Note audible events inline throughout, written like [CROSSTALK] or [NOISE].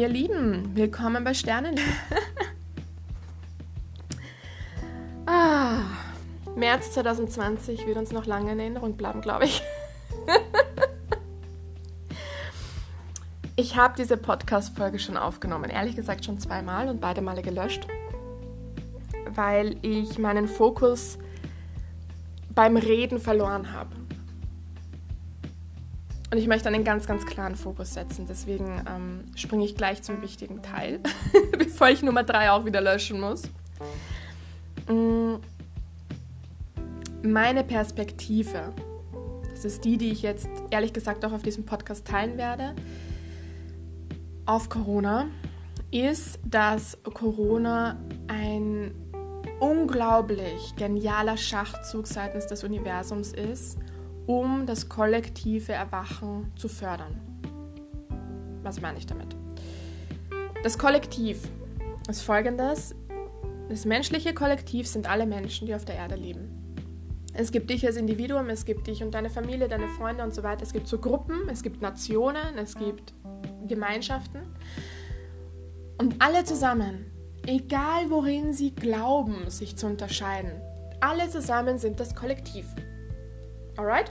Ihr Lieben, willkommen bei Sternen. [LAUGHS] ah, März 2020 wird uns noch lange in Erinnerung bleiben, glaube ich. [LAUGHS] ich habe diese Podcast-Folge schon aufgenommen, ehrlich gesagt schon zweimal und beide Male gelöscht, weil ich meinen Fokus beim Reden verloren habe. Und ich möchte einen ganz, ganz klaren Fokus setzen. Deswegen ähm, springe ich gleich zum wichtigen Teil, [LAUGHS] bevor ich Nummer 3 auch wieder löschen muss. Mm. Meine Perspektive, das ist die, die ich jetzt ehrlich gesagt auch auf diesem Podcast teilen werde, auf Corona, ist, dass Corona ein unglaublich genialer Schachzug seitens des Universums ist um das kollektive Erwachen zu fördern. Was meine ich damit? Das Kollektiv ist folgendes. Das menschliche Kollektiv sind alle Menschen, die auf der Erde leben. Es gibt dich als Individuum, es gibt dich und deine Familie, deine Freunde und so weiter. Es gibt so Gruppen, es gibt Nationen, es gibt Gemeinschaften. Und alle zusammen, egal worin sie glauben, sich zu unterscheiden, alle zusammen sind das Kollektiv. Alright?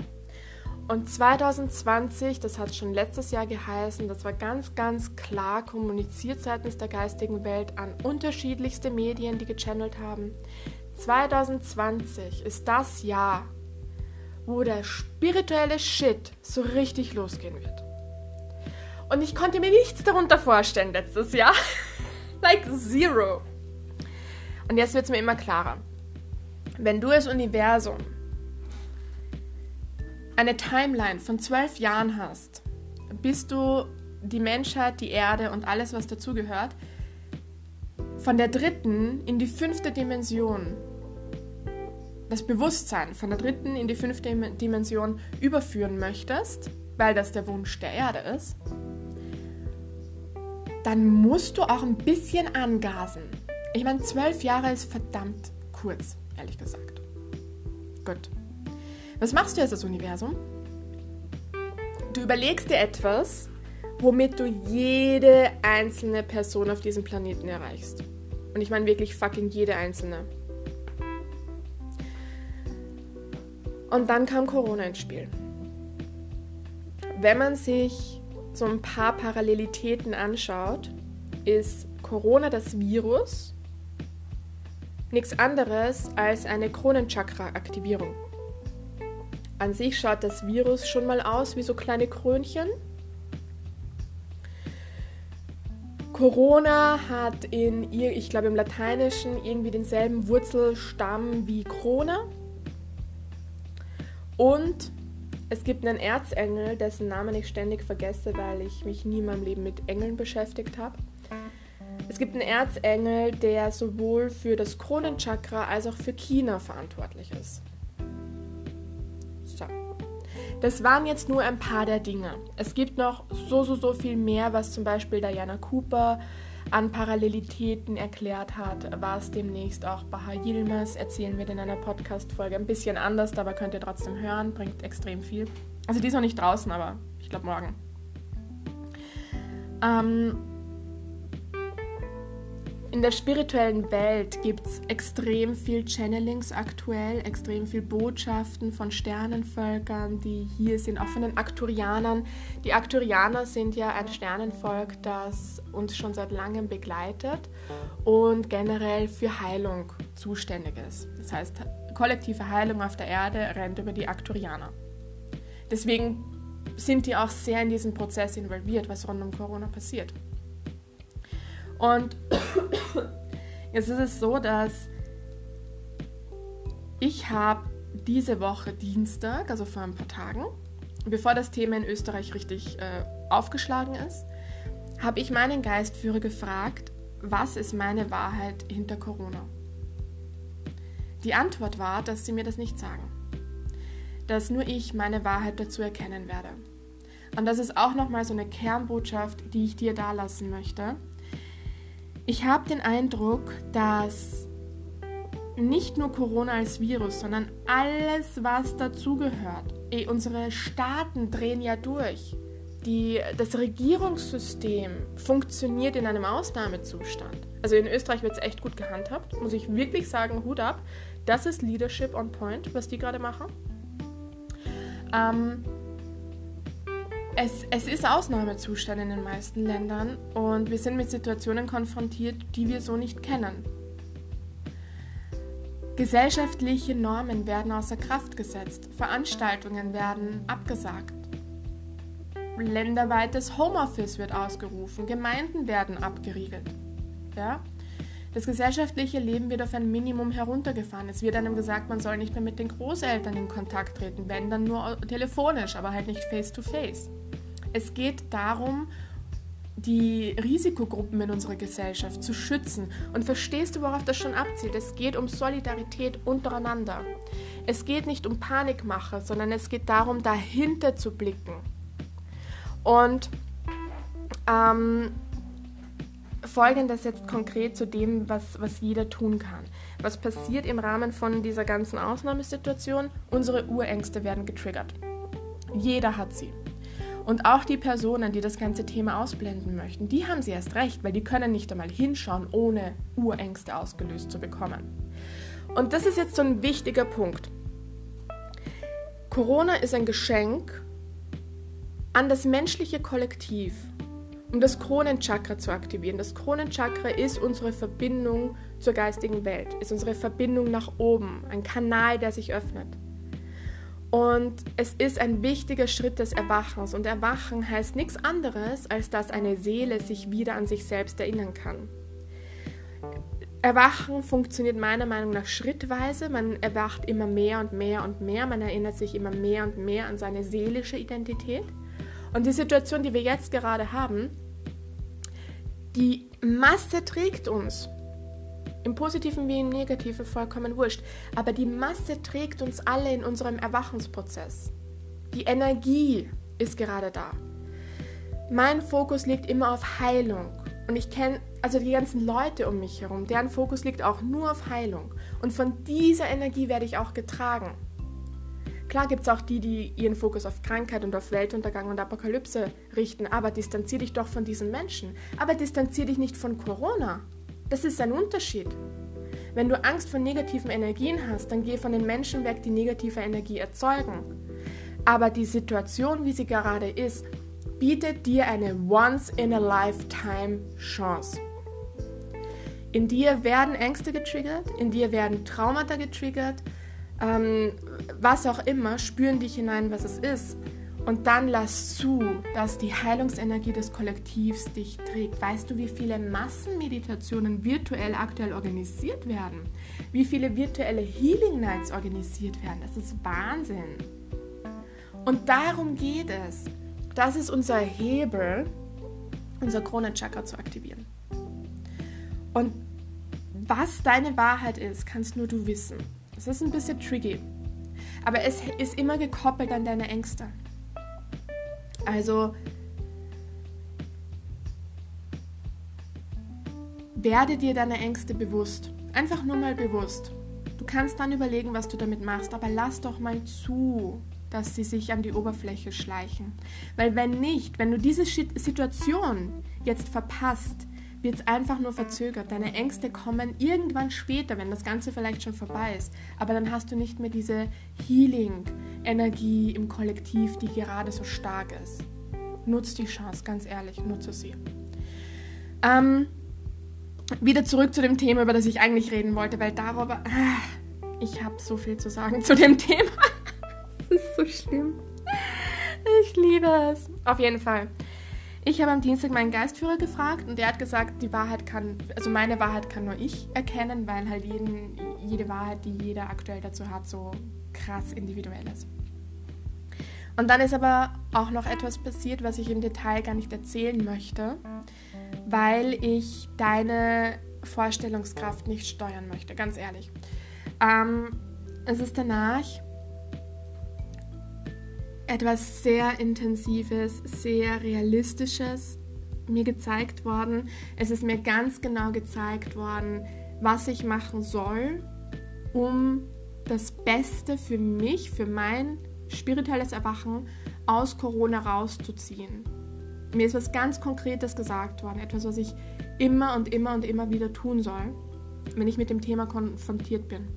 Und 2020, das hat schon letztes Jahr geheißen, das war ganz, ganz klar kommuniziert seitens der geistigen Welt an unterschiedlichste Medien, die gechannelt haben. 2020 ist das Jahr, wo der spirituelle Shit so richtig losgehen wird. Und ich konnte mir nichts darunter vorstellen letztes Jahr. [LAUGHS] like zero. Und jetzt wird es mir immer klarer. Wenn du als Universum eine Timeline von zwölf Jahren hast, bist du die Menschheit, die Erde und alles, was dazugehört, von der dritten in die fünfte Dimension, das Bewusstsein von der dritten in die fünfte Dimension überführen möchtest, weil das der Wunsch der Erde ist, dann musst du auch ein bisschen angasen. Ich meine, zwölf Jahre ist verdammt kurz, ehrlich gesagt. Gut. Was machst du jetzt als Universum? Du überlegst dir etwas, womit du jede einzelne Person auf diesem Planeten erreichst. Und ich meine wirklich fucking jede einzelne. Und dann kam Corona ins Spiel. Wenn man sich so ein paar Parallelitäten anschaut, ist Corona das Virus nichts anderes als eine Kronenchakra-Aktivierung. An sich schaut das Virus schon mal aus wie so kleine Krönchen. Corona hat in, ich glaube im Lateinischen, irgendwie denselben Wurzelstamm wie Krone. Und es gibt einen Erzengel, dessen Namen ich ständig vergesse, weil ich mich nie in meinem Leben mit Engeln beschäftigt habe. Es gibt einen Erzengel, der sowohl für das Kronenchakra als auch für China verantwortlich ist. Das waren jetzt nur ein paar der Dinge. Es gibt noch so, so, so viel mehr, was zum Beispiel Diana Cooper an Parallelitäten erklärt hat, was demnächst auch Baha Yilmaz erzählen wird in einer Podcast-Folge. Ein bisschen anders, aber könnt ihr trotzdem hören, bringt extrem viel. Also die ist noch nicht draußen, aber ich glaube morgen. Ähm, in der spirituellen Welt gibt es extrem viel Channelings aktuell, extrem viel Botschaften von Sternenvölkern, die hier sind, auch von den Akturianern. Die Akturianer sind ja ein Sternenvolk, das uns schon seit langem begleitet und generell für Heilung zuständig ist. Das heißt, kollektive Heilung auf der Erde rennt über die Akturianer. Deswegen sind die auch sehr in diesen Prozess involviert, was rund um Corona passiert. Und [COUGHS] jetzt ist es so, dass ich habe diese Woche Dienstag, also vor ein paar Tagen, bevor das Thema in Österreich richtig äh, aufgeschlagen ist, habe ich meinen Geistführer gefragt, was ist meine Wahrheit hinter Corona? Die Antwort war, dass sie mir das nicht sagen. Dass nur ich meine Wahrheit dazu erkennen werde. Und das ist auch nochmal so eine Kernbotschaft, die ich dir da lassen möchte. Ich habe den Eindruck, dass nicht nur Corona als Virus, sondern alles, was dazugehört. Unsere Staaten drehen ja durch. Die, das Regierungssystem funktioniert in einem Ausnahmezustand. Also in Österreich wird es echt gut gehandhabt, muss ich wirklich sagen, Hut ab. Das ist Leadership on Point, was die gerade machen. Ähm, es, es ist Ausnahmezustand in den meisten Ländern und wir sind mit Situationen konfrontiert, die wir so nicht kennen. Gesellschaftliche Normen werden außer Kraft gesetzt, Veranstaltungen werden abgesagt, länderweites Homeoffice wird ausgerufen, Gemeinden werden abgeriegelt. Ja? Das gesellschaftliche Leben wird auf ein Minimum heruntergefahren. Es wird einem gesagt, man soll nicht mehr mit den Großeltern in Kontakt treten, wenn dann nur telefonisch, aber halt nicht face-to-face. -face. Es geht darum, die Risikogruppen in unserer Gesellschaft zu schützen. Und verstehst du, worauf das schon abzielt? Es geht um Solidarität untereinander. Es geht nicht um Panikmache, sondern es geht darum, dahinter zu blicken. Und ähm, folgendes jetzt konkret zu dem, was, was jeder tun kann. Was passiert im Rahmen von dieser ganzen Ausnahmesituation? Unsere Urängste werden getriggert. Jeder hat sie. Und auch die Personen, die das ganze Thema ausblenden möchten, die haben sie erst recht, weil die können nicht einmal hinschauen, ohne Urängste ausgelöst zu bekommen. Und das ist jetzt so ein wichtiger Punkt. Corona ist ein Geschenk an das menschliche Kollektiv, um das Kronenchakra zu aktivieren. Das Kronenchakra ist unsere Verbindung zur geistigen Welt, ist unsere Verbindung nach oben, ein Kanal, der sich öffnet. Und es ist ein wichtiger Schritt des Erwachens. Und Erwachen heißt nichts anderes, als dass eine Seele sich wieder an sich selbst erinnern kann. Erwachen funktioniert meiner Meinung nach schrittweise. Man erwacht immer mehr und mehr und mehr. Man erinnert sich immer mehr und mehr an seine seelische Identität. Und die Situation, die wir jetzt gerade haben, die Masse trägt uns. Im Positiven wie im Negativen vollkommen wurscht. Aber die Masse trägt uns alle in unserem Erwachungsprozess. Die Energie ist gerade da. Mein Fokus liegt immer auf Heilung. Und ich kenne also die ganzen Leute um mich herum, deren Fokus liegt auch nur auf Heilung. Und von dieser Energie werde ich auch getragen. Klar gibt es auch die, die ihren Fokus auf Krankheit und auf Weltuntergang und Apokalypse richten, aber distanziere dich doch von diesen Menschen. Aber distanziere dich nicht von Corona. Das ist ein Unterschied. Wenn du Angst vor negativen Energien hast, dann geh von den Menschen weg, die negative Energie erzeugen. Aber die Situation, wie sie gerade ist, bietet dir eine Once-in-a-Lifetime-Chance. In dir werden Ängste getriggert, in dir werden Traumata getriggert, ähm, was auch immer, spüren dich hinein, was es ist. Und dann lass zu, dass die Heilungsenergie des Kollektivs dich trägt. Weißt du, wie viele Massenmeditationen virtuell aktuell organisiert werden? Wie viele virtuelle Healing Nights organisiert werden? Das ist Wahnsinn. Und darum geht es. Das ist unser Hebel, unser Kronenchakra zu aktivieren. Und was deine Wahrheit ist, kannst nur du wissen. Das ist ein bisschen tricky. Aber es ist immer gekoppelt an deine Ängste. Also werde dir deine Ängste bewusst. Einfach nur mal bewusst. Du kannst dann überlegen, was du damit machst, aber lass doch mal zu, dass sie sich an die Oberfläche schleichen. Weil wenn nicht, wenn du diese Situation jetzt verpasst, wird es einfach nur verzögert. Deine Ängste kommen irgendwann später, wenn das Ganze vielleicht schon vorbei ist. Aber dann hast du nicht mehr diese Healing-Energie im Kollektiv, die gerade so stark ist. Nutz die Chance, ganz ehrlich, nutze sie. Ähm, wieder zurück zu dem Thema, über das ich eigentlich reden wollte, weil darüber. Äh, ich habe so viel zu sagen [LAUGHS] zu dem Thema. das ist so schlimm. Ich liebe es. Auf jeden Fall. Ich habe am Dienstag meinen Geistführer gefragt und der hat gesagt, die Wahrheit kann, also meine Wahrheit kann nur ich erkennen, weil halt jeden, jede Wahrheit, die jeder aktuell dazu hat, so krass individuell ist. Und dann ist aber auch noch etwas passiert, was ich im Detail gar nicht erzählen möchte, weil ich deine Vorstellungskraft nicht steuern möchte, ganz ehrlich. Ähm, es ist danach etwas sehr Intensives, sehr Realistisches mir gezeigt worden. Es ist mir ganz genau gezeigt worden, was ich machen soll, um das Beste für mich, für mein spirituelles Erwachen aus Corona rauszuziehen. mir ist was ganz Konkretes gesagt worden, etwas, was ich immer und immer und immer wieder tun soll, wenn ich mit dem Thema konfrontiert bin.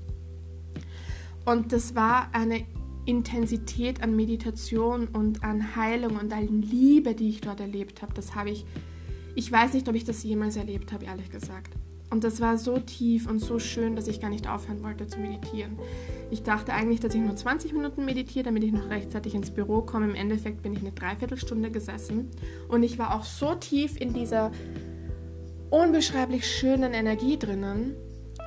Und das war eine Intensität an Meditation und an Heilung und an Liebe, die ich dort erlebt habe. Das habe ich, ich weiß nicht, ob ich das jemals erlebt habe, ehrlich gesagt. Und das war so tief und so schön, dass ich gar nicht aufhören wollte zu meditieren. Ich dachte eigentlich, dass ich nur 20 Minuten meditiere, damit ich noch rechtzeitig ins Büro komme. Im Endeffekt bin ich eine Dreiviertelstunde gesessen und ich war auch so tief in dieser unbeschreiblich schönen Energie drinnen,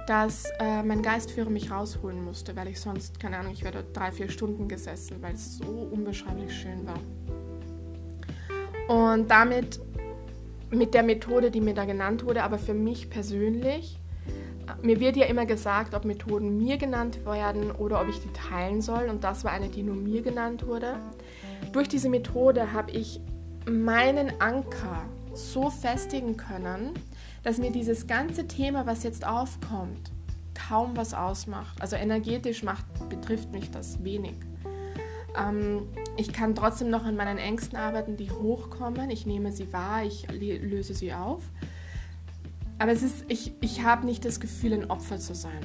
dass äh, mein Geistführer mich rausholen musste, weil ich sonst, keine Ahnung, ich wäre dort drei, vier Stunden gesessen, weil es so unbeschreiblich schön war. Und damit, mit der Methode, die mir da genannt wurde, aber für mich persönlich, mir wird ja immer gesagt, ob Methoden mir genannt werden oder ob ich die teilen soll. Und das war eine, die nur mir genannt wurde. Durch diese Methode habe ich meinen Anker so festigen können, dass mir dieses ganze Thema, was jetzt aufkommt, kaum was ausmacht. Also energetisch macht, betrifft mich das wenig. Ähm, ich kann trotzdem noch an meinen Ängsten arbeiten, die hochkommen. Ich nehme sie wahr, ich löse sie auf. Aber es ist, ich, ich habe nicht das Gefühl, ein Opfer zu sein.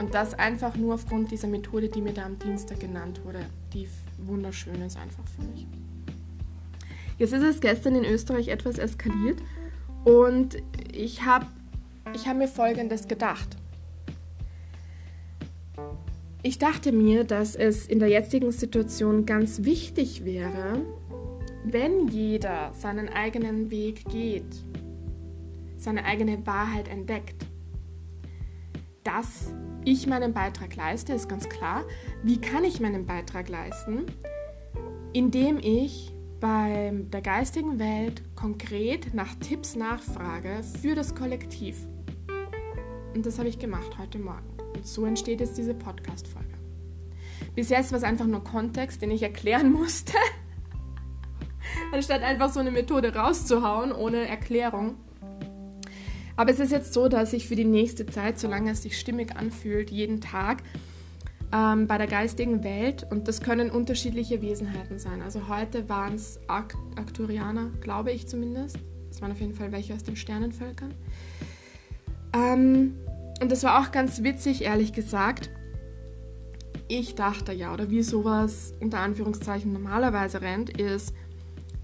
Und das einfach nur aufgrund dieser Methode, die mir da am Dienstag genannt wurde, die wunderschön ist einfach für mich. Jetzt ist es gestern in Österreich etwas eskaliert und ich habe ich hab mir Folgendes gedacht. Ich dachte mir, dass es in der jetzigen Situation ganz wichtig wäre, wenn jeder seinen eigenen Weg geht, seine eigene Wahrheit entdeckt, dass ich meinen Beitrag leiste, ist ganz klar. Wie kann ich meinen Beitrag leisten? Indem ich bei der geistigen Welt konkret nach Tipps nachfrage für das Kollektiv. Und das habe ich gemacht heute Morgen. Und so entsteht jetzt diese Podcast-Folge. Bis jetzt war es einfach nur Kontext, den ich erklären [LAUGHS] musste. Anstatt einfach so eine Methode rauszuhauen ohne Erklärung. Aber es ist jetzt so, dass ich für die nächste Zeit, solange es sich stimmig anfühlt, jeden Tag ähm, bei der geistigen Welt und das können unterschiedliche Wesenheiten sein. Also heute waren es Arcturianer, glaube ich zumindest. Es waren auf jeden Fall welche aus den Sternenvölkern. Ähm, und das war auch ganz witzig, ehrlich gesagt. Ich dachte ja, oder wie sowas unter Anführungszeichen normalerweise rennt, ist,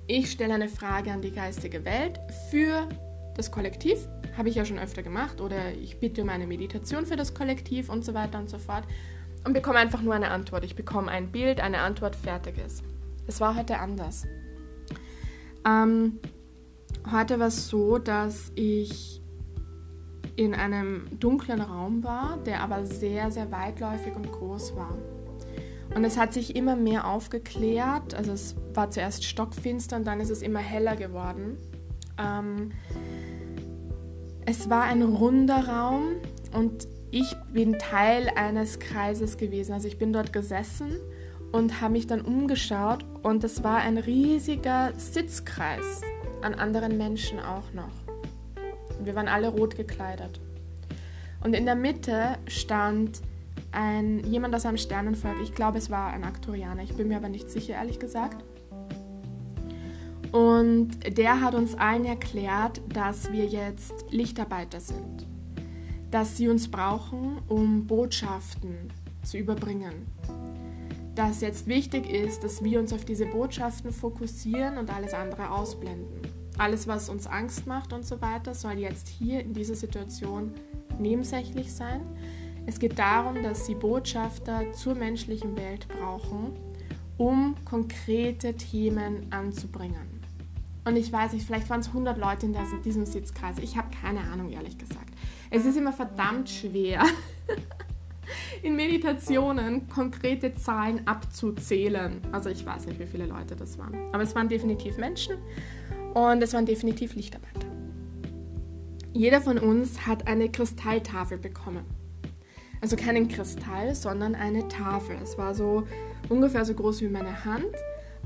ich stelle eine Frage an die geistige Welt für das Kollektiv. Habe ich ja schon öfter gemacht. Oder ich bitte um eine Meditation für das Kollektiv und so weiter und so fort und bekomme einfach nur eine Antwort. Ich bekomme ein Bild, eine Antwort, fertig ist. Es war heute anders. Ähm, heute war es so, dass ich in einem dunklen Raum war, der aber sehr, sehr weitläufig und groß war. Und es hat sich immer mehr aufgeklärt. Also es war zuerst stockfinster und dann ist es immer heller geworden. Ähm, es war ein runder Raum und ich bin Teil eines Kreises gewesen. Also ich bin dort gesessen und habe mich dann umgeschaut und es war ein riesiger Sitzkreis an anderen Menschen auch noch. Wir waren alle rot gekleidet. Und in der Mitte stand ein, jemand aus einem Sternenvolk. Ich glaube, es war ein Aktorianer. Ich bin mir aber nicht sicher, ehrlich gesagt. Und der hat uns allen erklärt, dass wir jetzt Lichtarbeiter sind dass sie uns brauchen, um Botschaften zu überbringen. Dass jetzt wichtig ist, dass wir uns auf diese Botschaften fokussieren und alles andere ausblenden. Alles, was uns Angst macht und so weiter, soll jetzt hier in dieser Situation nebensächlich sein. Es geht darum, dass sie Botschafter zur menschlichen Welt brauchen, um konkrete Themen anzubringen. Und ich weiß nicht, vielleicht waren es 100 Leute in diesem Sitzkreis. Ich habe keine Ahnung, ehrlich gesagt. Es ist immer verdammt schwer, [LAUGHS] in Meditationen konkrete Zahlen abzuzählen. Also ich weiß nicht, wie viele Leute das waren. Aber es waren definitiv Menschen und es waren definitiv Lichtarbeiter. Jeder von uns hat eine Kristalltafel bekommen. Also keinen Kristall, sondern eine Tafel. Es war so ungefähr so groß wie meine Hand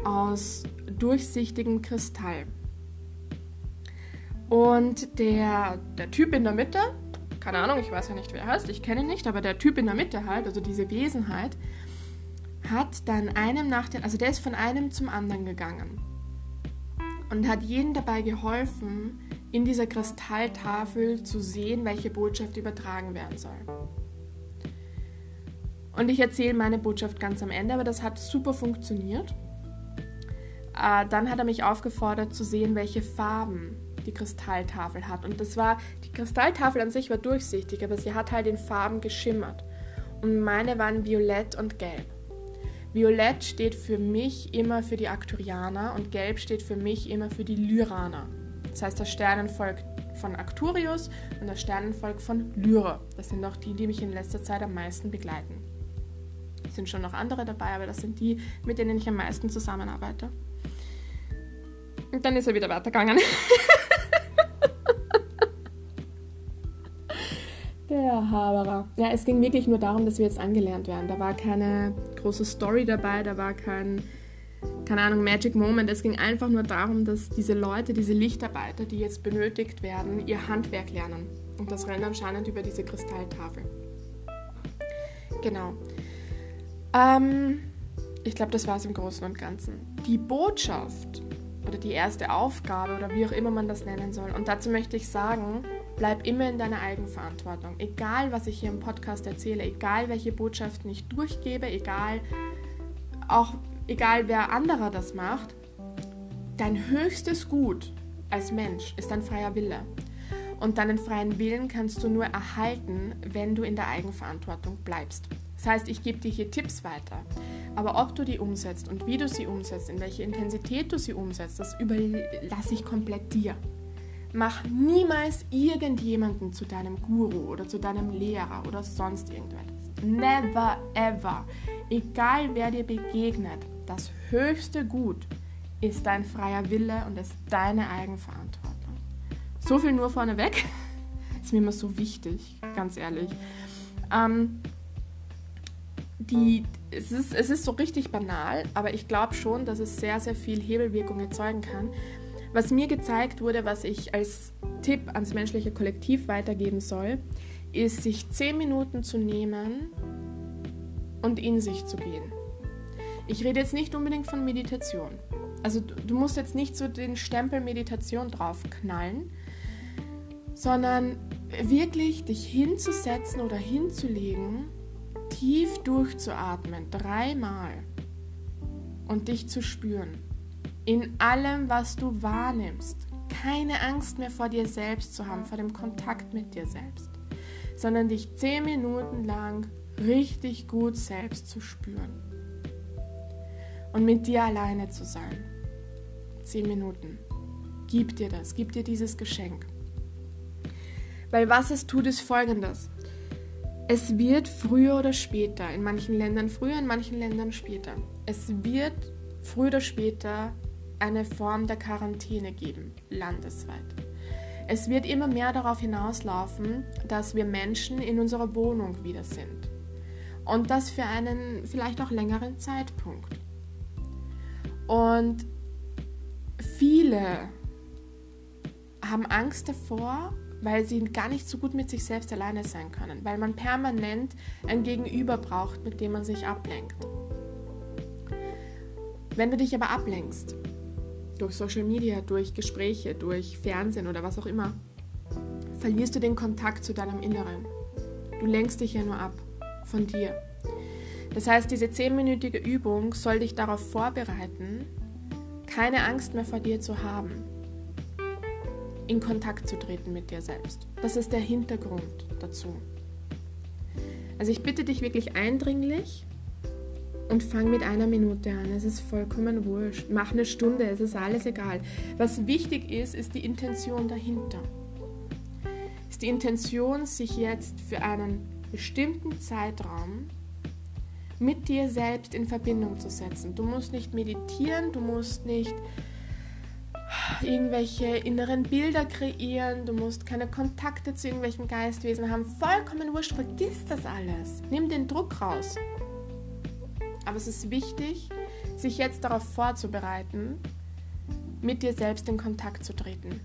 aus durchsichtigem Kristall. Und der, der Typ in der Mitte keine Ahnung, ich weiß ja nicht, wer er heißt, ich kenne ihn nicht, aber der Typ in der Mitte halt, also diese Wesenheit, hat dann einem nach dem, also der ist von einem zum anderen gegangen. und hat jedem dabei geholfen, in dieser Kristalltafel zu sehen, welche Botschaft übertragen werden soll. Und ich erzähle meine Botschaft ganz am Ende, aber das hat super funktioniert. Äh, dann hat er mich aufgefordert zu sehen, welche Farben die Kristalltafel hat. Und das war, die Kristalltafel an sich war durchsichtig, aber sie hat halt in Farben geschimmert. Und meine waren violett und gelb. Violett steht für mich immer für die Arcturianer und gelb steht für mich immer für die Lyraner. Das heißt das Sternenvolk von Arcturius und das Sternenvolk von Lyra. Das sind auch die, die mich in letzter Zeit am meisten begleiten. Es sind schon noch andere dabei, aber das sind die, mit denen ich am meisten zusammenarbeite. Und dann ist er wieder weitergegangen. [LAUGHS] Haberer. Ja, es ging wirklich nur darum, dass wir jetzt angelernt werden. Da war keine große Story dabei, da war kein keine Ahnung, Magic Moment. Es ging einfach nur darum, dass diese Leute, diese Lichtarbeiter, die jetzt benötigt werden, ihr Handwerk lernen. Und das rennt anscheinend über diese Kristalltafel. Genau. Ähm, ich glaube, das war es im Großen und Ganzen. Die Botschaft oder die erste Aufgabe oder wie auch immer man das nennen soll. Und dazu möchte ich sagen, bleib immer in deiner Eigenverantwortung. Egal, was ich hier im Podcast erzähle, egal, welche Botschaften ich durchgebe, egal, auch egal wer anderer das macht, dein höchstes Gut als Mensch ist dein freier Wille. Und deinen freien Willen kannst du nur erhalten, wenn du in der Eigenverantwortung bleibst. Das heißt, ich gebe dir hier Tipps weiter. Aber ob du die umsetzt und wie du sie umsetzt, in welche Intensität du sie umsetzt, das überlasse ich komplett dir. Mach niemals irgendjemanden zu deinem Guru oder zu deinem Lehrer oder sonst irgendetwas. Never ever. Egal wer dir begegnet, das höchste Gut ist dein freier Wille und ist deine Eigenverantwortung. So viel nur vorneweg. [LAUGHS] ist mir immer so wichtig, ganz ehrlich. Ähm, die, es, ist, es ist so richtig banal, aber ich glaube schon, dass es sehr, sehr viel Hebelwirkung erzeugen kann. Was mir gezeigt wurde, was ich als Tipp ans menschliche Kollektiv weitergeben soll, ist, sich zehn Minuten zu nehmen und in sich zu gehen. Ich rede jetzt nicht unbedingt von Meditation. Also du, du musst jetzt nicht so den Stempel Meditation draufknallen, sondern wirklich dich hinzusetzen oder hinzulegen, tief durchzuatmen, dreimal und dich zu spüren. In allem, was du wahrnimmst. Keine Angst mehr vor dir selbst zu haben, vor dem Kontakt mit dir selbst, sondern dich zehn Minuten lang richtig gut selbst zu spüren und mit dir alleine zu sein. Zehn Minuten. Gib dir das, gib dir dieses Geschenk. Weil was es tut, ist folgendes. Es wird früher oder später, in manchen Ländern früher, in manchen Ländern später, es wird früher oder später eine Form der Quarantäne geben, landesweit. Es wird immer mehr darauf hinauslaufen, dass wir Menschen in unserer Wohnung wieder sind. Und das für einen vielleicht auch längeren Zeitpunkt. Und viele haben Angst davor, weil sie gar nicht so gut mit sich selbst alleine sein können, weil man permanent ein Gegenüber braucht, mit dem man sich ablenkt. Wenn du dich aber ablenkst, durch Social Media, durch Gespräche, durch Fernsehen oder was auch immer, verlierst du den Kontakt zu deinem Inneren. Du lenkst dich ja nur ab von dir. Das heißt, diese zehnminütige Übung soll dich darauf vorbereiten, keine Angst mehr vor dir zu haben, in Kontakt zu treten mit dir selbst. Das ist der Hintergrund dazu. Also ich bitte dich wirklich eindringlich und fang mit einer Minute an. Es ist vollkommen wurscht. Mach eine Stunde, es ist alles egal. Was wichtig ist, ist die Intention dahinter. Ist die Intention, sich jetzt für einen bestimmten Zeitraum mit dir selbst in Verbindung zu setzen. Du musst nicht meditieren, du musst nicht irgendwelche inneren Bilder kreieren, du musst keine Kontakte zu irgendwelchen Geistwesen haben. Vollkommen wurscht, vergiss das alles. Nimm den Druck raus. Aber es ist wichtig, sich jetzt darauf vorzubereiten, mit dir selbst in Kontakt zu treten.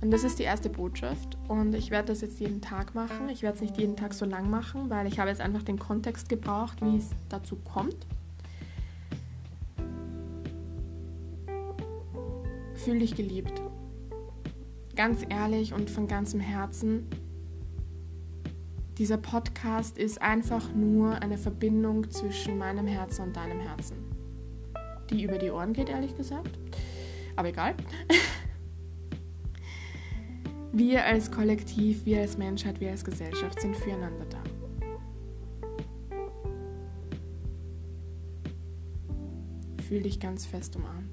Und das ist die erste Botschaft. Und ich werde das jetzt jeden Tag machen. Ich werde es nicht jeden Tag so lang machen, weil ich habe jetzt einfach den Kontext gebraucht, wie es dazu kommt. Fühl dich geliebt. Ganz ehrlich und von ganzem Herzen. Dieser Podcast ist einfach nur eine Verbindung zwischen meinem Herzen und deinem Herzen. Die über die Ohren geht, ehrlich gesagt. Aber egal. [LAUGHS] Wir als Kollektiv, wir als Menschheit, wir als Gesellschaft sind füreinander da. Fühl dich ganz fest umarmt.